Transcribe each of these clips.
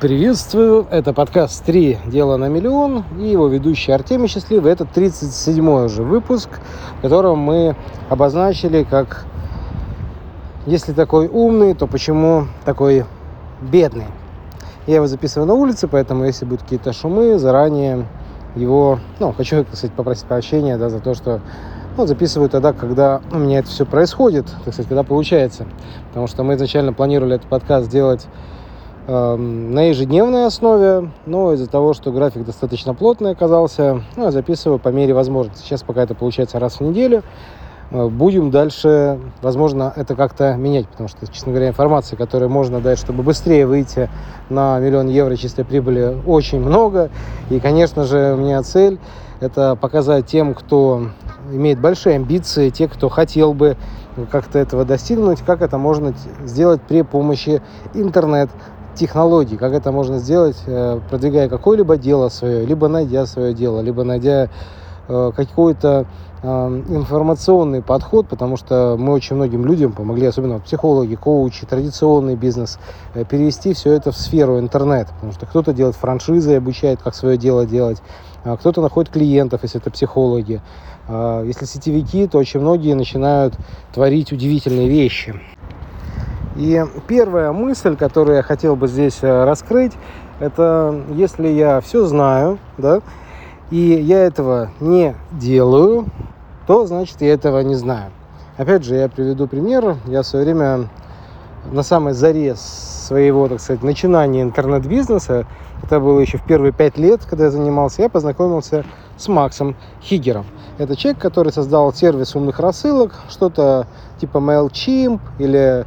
Приветствую, это подкаст «Три дела на миллион» и его ведущий Артемий Счастливый. Это 37-й уже выпуск, в котором мы обозначили, как если такой умный, то почему такой бедный. Я его записываю на улице, поэтому если будут какие-то шумы, заранее его, ну, хочу, кстати, попросить прощения, да, за то, что ну, записываю тогда, когда у меня это все происходит, так сказать, когда получается. Потому что мы изначально планировали этот подкаст сделать на ежедневной основе, но из-за того, что график достаточно плотный оказался, ну, я записываю по мере возможности. Сейчас пока это получается раз в неделю. Э, будем дальше, возможно, это как-то менять, потому что, честно говоря, информации, которую можно дать, чтобы быстрее выйти на миллион евро чистой прибыли, очень много. И, конечно же, у меня цель – это показать тем, кто имеет большие амбиции, те, кто хотел бы как-то этого достигнуть, как это можно сделать при помощи интернет технологий, как это можно сделать, э, продвигая какое-либо дело свое, либо найдя свое дело, либо найдя э, какой-то э, информационный подход, потому что мы очень многим людям помогли, особенно психологи, коучи, традиционный бизнес, перевести все это в сферу интернет, потому что кто-то делает франшизы, обучает, как свое дело делать, а кто-то находит клиентов, если это психологи, а если сетевики, то очень многие начинают творить удивительные вещи. И первая мысль, которую я хотел бы здесь э, раскрыть, это если я все знаю, да, и я этого не делаю, то значит я этого не знаю. Опять же, я приведу пример. Я в свое время на самой заре своего, так сказать, начинания интернет-бизнеса, это было еще в первые пять лет, когда я занимался, я познакомился с Максом Хигером. Это человек, который создал сервис умных рассылок, что-то типа MailChimp или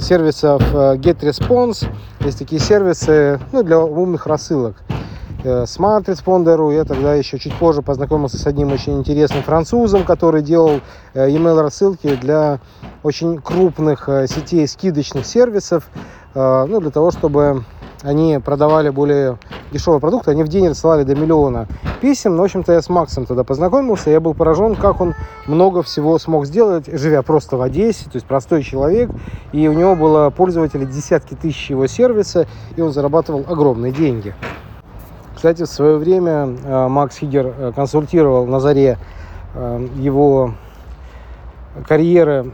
сервисов э, GetResponse. Есть такие сервисы ну, для умных рассылок. Э, Smart Responder, я тогда еще чуть позже познакомился с одним очень интересным французом, который делал э, email рассылки для очень крупных сетей скидочных сервисов, ну, для того, чтобы они продавали более дешевые продукты, они в день рассылали до миллиона писем. Ну, в общем-то, я с Максом тогда познакомился, я был поражен, как он много всего смог сделать, живя просто в Одессе, то есть простой человек, и у него было пользователей десятки тысяч его сервиса, и он зарабатывал огромные деньги. Кстати, в свое время э, Макс Хигер э, консультировал на заре э, его карьеры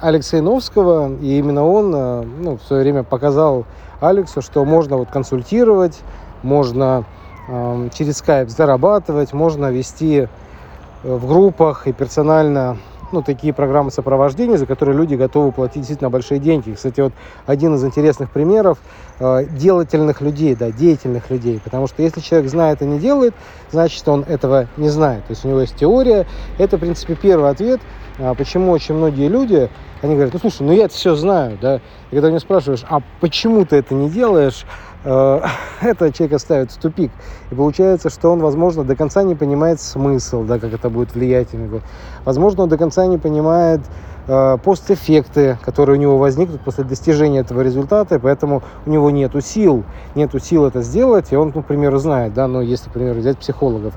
Алекса Иновского, и именно он ну, в свое время показал Алексу, что можно вот консультировать, можно э, через скайп зарабатывать, можно вести э, в группах и персонально ну, такие программы сопровождения, за которые люди готовы платить действительно большие деньги. Кстати, вот один из интересных примеров э, делательных людей, да, деятельных людей. Потому что если человек знает и не делает, значит, он этого не знает. То есть у него есть теория. Это, в принципе, первый ответ, э, почему очень многие люди они говорят, ну слушай, ну я это все знаю, да. И когда меня спрашиваешь, а почему ты это не делаешь, это человека ставит в тупик. И получается, что он, возможно, до конца не понимает смысл, да, как это будет влиять на него. Возможно, он до конца не понимает э, постэффекты, которые у него возникнут после достижения этого результата, и поэтому у него нету сил, нету сил это сделать, и он, ну, к примеру, знает, да, но если, к примеру, взять психологов,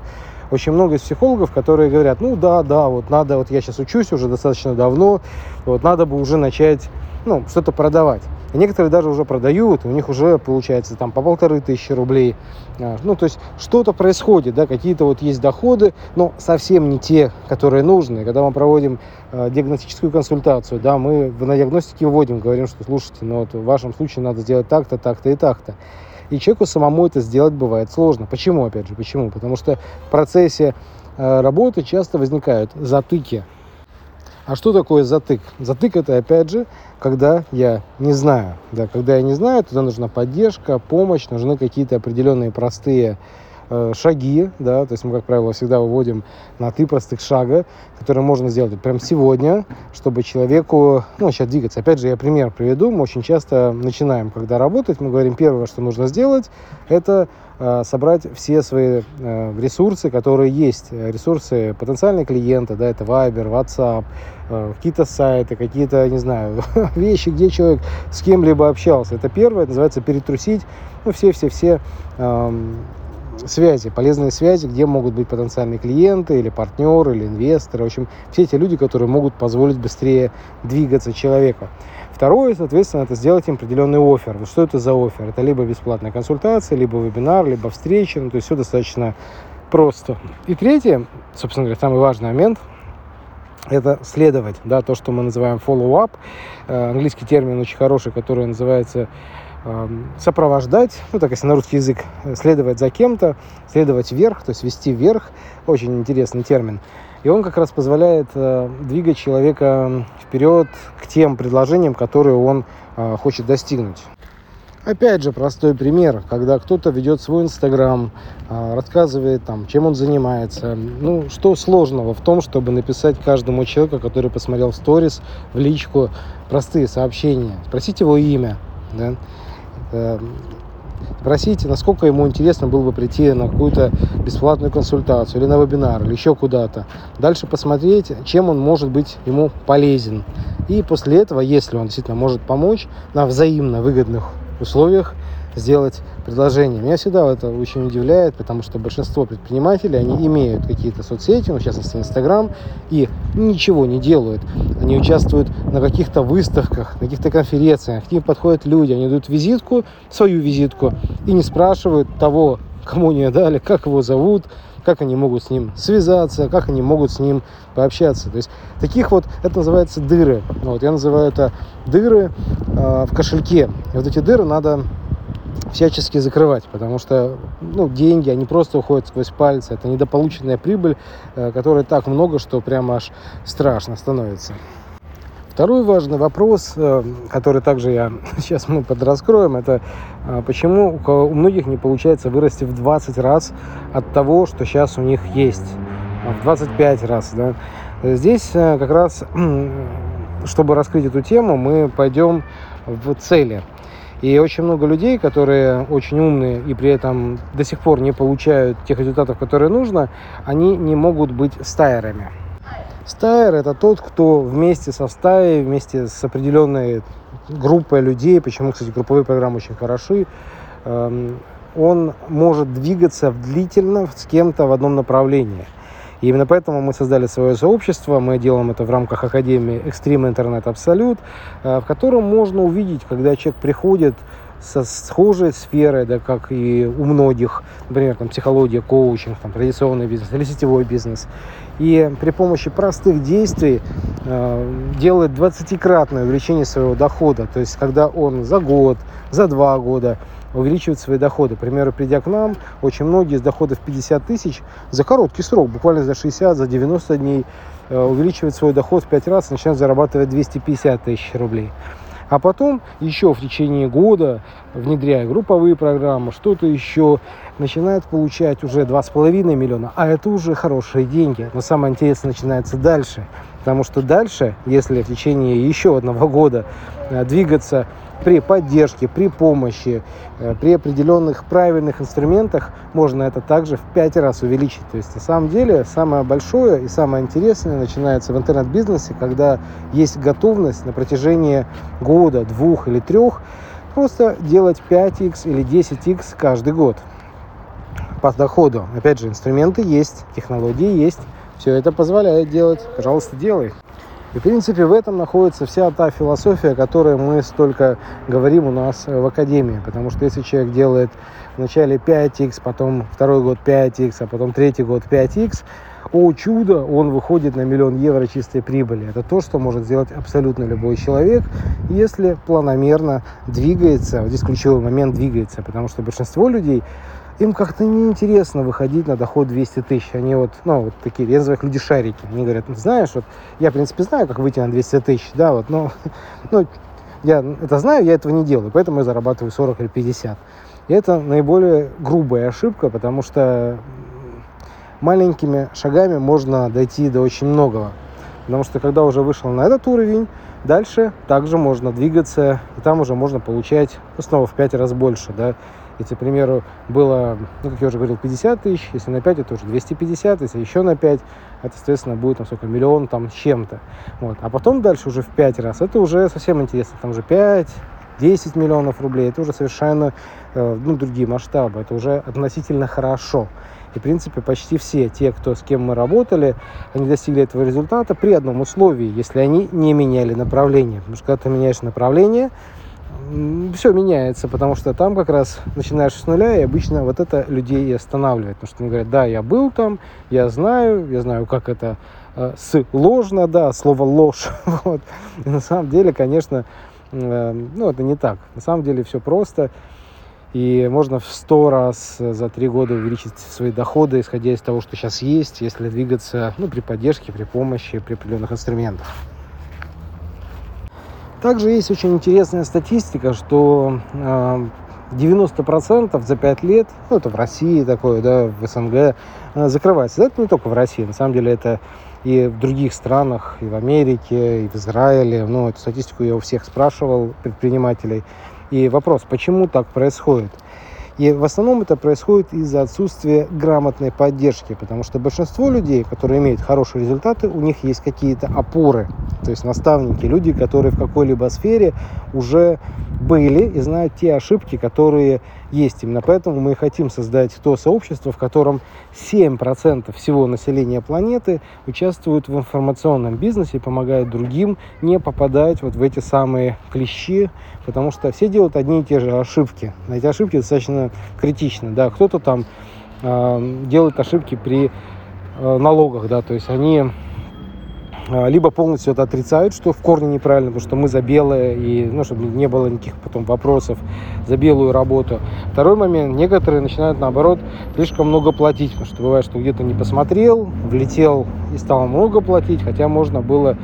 очень много из психологов, которые говорят, ну да, да, вот надо, вот я сейчас учусь уже достаточно давно, вот надо бы уже начать, ну, что-то продавать. И некоторые даже уже продают, у них уже получается там по полторы тысячи рублей. А, ну, то есть что-то происходит, да, какие-то вот есть доходы, но совсем не те, которые нужны. Когда мы проводим э, диагностическую консультацию, да, мы на диагностике вводим, говорим, что слушайте, ну вот в вашем случае надо сделать так-то, так-то и так-то. И человеку самому это сделать бывает сложно. Почему, опять же, почему? Потому что в процессе э, работы часто возникают затыки. А что такое затык? Затык это, опять же, когда я не знаю. Да, когда я не знаю, тогда нужна поддержка, помощь, нужны какие-то определенные простые шаги, да, то есть мы, как правило, всегда выводим на три простых шага, которые можно сделать прямо сегодня, чтобы человеку, ну, сейчас двигаться. Опять же, я пример приведу. Мы очень часто начинаем, когда работать, мы говорим, первое, что нужно сделать, это э, собрать все свои э, ресурсы, которые есть. Ресурсы потенциальные клиенты, да, это Viber, WhatsApp, э, какие-то сайты, какие-то, не знаю, вещи, где человек с кем-либо общался. Это первое, это называется перетрусить, ну, все-все-все связи, полезные связи, где могут быть потенциальные клиенты или партнеры, или инвесторы. В общем, все эти люди, которые могут позволить быстрее двигаться человеку. Второе, соответственно, это сделать им определенный офер. Что это за офер? Это либо бесплатная консультация, либо вебинар, либо встреча. Ну, то есть все достаточно просто. И третье, собственно говоря, самый важный момент – это следовать, да, то, что мы называем follow-up, э, английский термин очень хороший, который называется сопровождать, ну так если на русский язык, следовать за кем-то, следовать вверх, то есть вести вверх, очень интересный термин. И он как раз позволяет э, двигать человека вперед к тем предложениям, которые он э, хочет достигнуть. Опять же, простой пример, когда кто-то ведет свой Инстаграм, рассказывает там, чем он занимается. Ну, что сложного в том, чтобы написать каждому человеку, который посмотрел в сторис, в личку, простые сообщения, спросить его имя, да? Спросите, насколько ему интересно было бы прийти на какую-то бесплатную консультацию или на вебинар, или еще куда-то. Дальше посмотреть, чем он может быть ему полезен. И после этого, если он действительно может помочь на взаимно выгодных условиях сделать предложение. Меня всегда это очень удивляет, потому что большинство предпринимателей, они имеют какие-то соцсети, ну, в частности, Инстаграм, и ничего не делают. Они участвуют на каких-то выставках, на каких-то конференциях, к ним подходят люди, они дают визитку, свою визитку, и не спрашивают того, кому не дали, как его зовут, как они могут с ним связаться, как они могут с ним пообщаться. То есть таких вот, это называется дыры. Вот, я называю это дыры э, в кошельке. И вот эти дыры надо всячески закрывать, потому что ну, деньги, они просто уходят сквозь пальцы. Это недополученная прибыль, э, которой так много, что прямо аж страшно становится. Второй важный вопрос, э, который также я сейчас мы подраскроем, это э, почему у многих не получается вырасти в 20 раз от того, что сейчас у них есть, а в 25 раз. Да? Здесь как раз, чтобы раскрыть эту тему, мы пойдем в цели. И очень много людей, которые очень умные и при этом до сих пор не получают тех результатов, которые нужно, они не могут быть стайерами. Стайер – это тот, кто вместе со стаей, вместе с определенной группой людей, почему, кстати, групповые программы очень хороши, эм, он может двигаться длительно с кем-то в одном направлении. И именно поэтому мы создали свое сообщество, мы делаем это в рамках Академии Extreme Internet Absolute, в котором можно увидеть, когда человек приходит со схожей сферой, да, как и у многих, например, там, психология, коучинг, там, традиционный бизнес или сетевой бизнес. И при помощи простых действий э, делает 20-кратное увеличение своего дохода. То есть, когда он за год, за два года увеличивает свои доходы. К примеру, придя к нам, очень многие с доходов 50 тысяч за короткий срок, буквально за 60, за 90 дней, э, увеличивают свой доход в 5 раз, начинают зарабатывать 250 тысяч рублей. А потом еще в течение года, внедряя групповые программы, что-то еще, начинает получать уже 2,5 миллиона, а это уже хорошие деньги. Но самое интересное начинается дальше. Потому что дальше, если в течение еще одного года э, двигаться при поддержке, при помощи, э, при определенных правильных инструментах можно это также в пять раз увеличить. То есть на самом деле самое большое и самое интересное начинается в интернет-бизнесе, когда есть готовность на протяжении года, двух или трех просто делать 5x или 10x каждый год по доходу. Опять же, инструменты есть, технологии есть, все это позволяет делать. Пожалуйста, делай. И, в принципе, в этом находится вся та философия, о которой мы столько говорим у нас в Академии. Потому что если человек делает вначале 5х, потом второй год 5х, а потом третий год 5х, о чудо, он выходит на миллион евро чистой прибыли. Это то, что может сделать абсолютно любой человек, если планомерно двигается, вот здесь ключевой момент двигается, потому что большинство людей им как-то неинтересно выходить на доход 200 тысяч. Они вот, ну, вот такие, я называю их люди-шарики. Они говорят, ну, знаешь, вот я, в принципе, знаю, как выйти на 200 тысяч, да, вот, но, ну, я это знаю, я этого не делаю, поэтому я зарабатываю 40 или 50. И это наиболее грубая ошибка, потому что маленькими шагами можно дойти до очень многого. Потому что когда уже вышел на этот уровень, дальше также можно двигаться, и там уже можно получать ну, снова в 5 раз больше, да, если, к примеру, было, ну, как я уже говорил, 50 тысяч, если на 5, это уже 250, если еще на 5, это, соответственно, будет, там, сколько, миллион там с чем-то. Вот. А потом дальше уже в 5 раз, это уже совсем интересно, там уже 5, 10 миллионов рублей, это уже совершенно э, ну, другие масштабы, это уже относительно хорошо. И, в принципе, почти все те, кто, с кем мы работали, они достигли этого результата при одном условии, если они не меняли направление. Потому что когда ты меняешь направление, все меняется, потому что там как раз начинаешь с нуля, и обычно вот это людей и останавливает. Потому что они говорят, да, я был там, я знаю, я знаю, как это э, сложно, да, слово ложь. Вот. И на самом деле, конечно, э, ну, это не так. На самом деле все просто. И можно в сто раз за три года увеличить свои доходы, исходя из того, что сейчас есть, если двигаться ну, при поддержке, при помощи, при определенных инструментах. Также есть очень интересная статистика, что 90% а, за 5 лет, ну это в России такое, да, в СНГ, а, закрывается. Это не только в России, на самом деле это и в других странах, и в Америке, и в Израиле. Ну, эту статистику я у всех спрашивал, предпринимателей. И вопрос, почему так происходит? И в основном это происходит из-за отсутствия грамотной поддержки, потому что большинство людей, которые имеют хорошие результаты, у них есть какие-то опоры, то есть наставники, люди, которые в какой-либо сфере уже были и знают те ошибки, которые есть. Именно поэтому мы хотим создать то сообщество, в котором 7% всего населения планеты участвуют в информационном бизнесе и помогают другим не попадать вот в эти самые клещи, потому что все делают одни и те же ошибки. Эти ошибки достаточно критичны. Да, кто-то там э, делает ошибки при э, налогах, да, то есть они а, либо полностью это отрицают, что в корне неправильно, потому что мы за белое, и, ну, чтобы не было никаких потом вопросов за белую работу. Второй момент, некоторые начинают, наоборот, слишком много платить, потому что бывает, что где-то не посмотрел, влетел и стал много платить, хотя можно было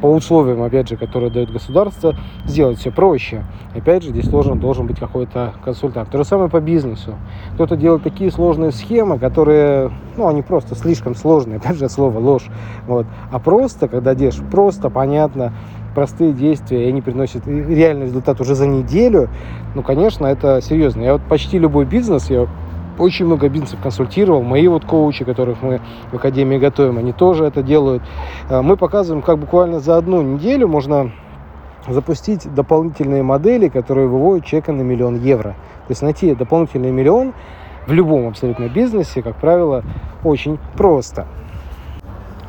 по условиям, опять же, которые дает государство, сделать все проще. Опять же, здесь должен, должен быть какой-то консультант. То же самое по бизнесу. Кто-то делает такие сложные схемы, которые, ну, они просто слишком сложные, опять же, слово ложь. Вот. А просто, когда делаешь просто, понятно, простые действия, и они приносят реальный результат уже за неделю, ну, конечно, это серьезно. Я вот почти любой бизнес, я очень много бизнесов консультировал. Мои вот коучи, которых мы в Академии готовим, они тоже это делают. Э, мы показываем, как буквально за одну неделю можно запустить дополнительные модели, которые выводят человека на миллион евро. То есть найти дополнительный миллион в любом абсолютно бизнесе, как правило, очень просто.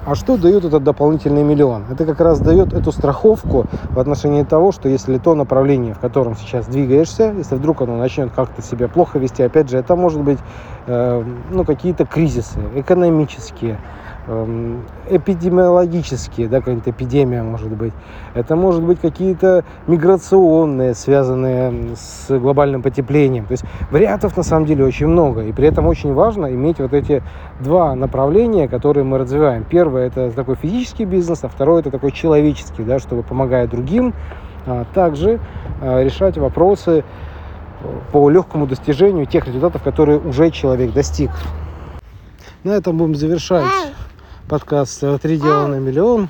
А что дает этот дополнительный миллион? Это как раз дает эту страховку в отношении того, что если то направление, в котором сейчас двигаешься, если вдруг оно начнет как-то себя плохо вести, опять же, это может быть э, ну, какие-то кризисы экономические, эпидемиологические, да, какая-нибудь эпидемия может быть. Это может быть какие-то миграционные, связанные с глобальным потеплением. То есть вариантов на самом деле очень много. И при этом очень важно иметь вот эти два направления, которые мы развиваем. Первое это такой физический бизнес, а второе это такой человеческий, да, чтобы помогая другим, а также а, решать вопросы по легкому достижению тех результатов, которые уже человек достиг. На этом будем завершать подкаст «Три дела на миллион».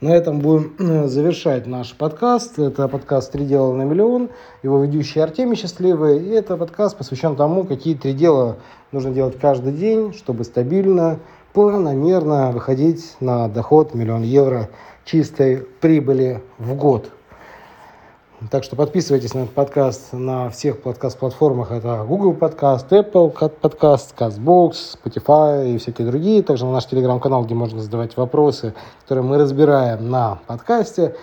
На этом будем э, завершать наш подкаст. Это подкаст «Три дела на миллион». Его ведущий Артемий Счастливый. И это подкаст посвящен тому, какие три дела нужно делать каждый день, чтобы стабильно, планомерно выходить на доход миллион евро чистой прибыли в год. Так что подписывайтесь на этот подкаст на всех подкаст-платформах. Это Google подкаст, Apple подкаст, CastBox, Spotify и всякие другие. Также на наш телеграм-канал, где можно задавать вопросы, которые мы разбираем на подкасте.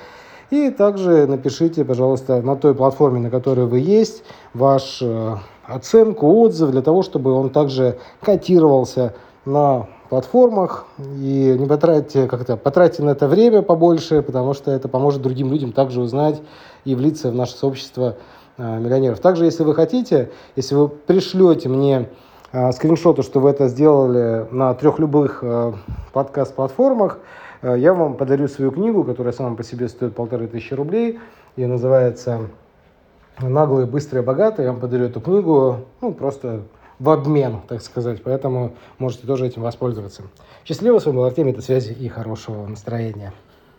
И также напишите, пожалуйста, на той платформе, на которой вы есть, ваш э, оценку, отзыв, для того, чтобы он также котировался на платформах и не потратьте как-то потратьте на это время побольше, потому что это поможет другим людям также узнать и влиться в наше сообщество а, миллионеров. Также, если вы хотите, если вы пришлете мне а, скриншоты, что вы это сделали на трех любых а, подкаст-платформах, я вам подарю свою книгу, которая сама по себе стоит полторы тысячи рублей. Ее называется «Наглые, быстрые, богатые». Я вам подарю эту книгу, ну, просто в обмен, так сказать. Поэтому можете тоже этим воспользоваться. Счастливо, с вами был Артемий, до связи и хорошего настроения.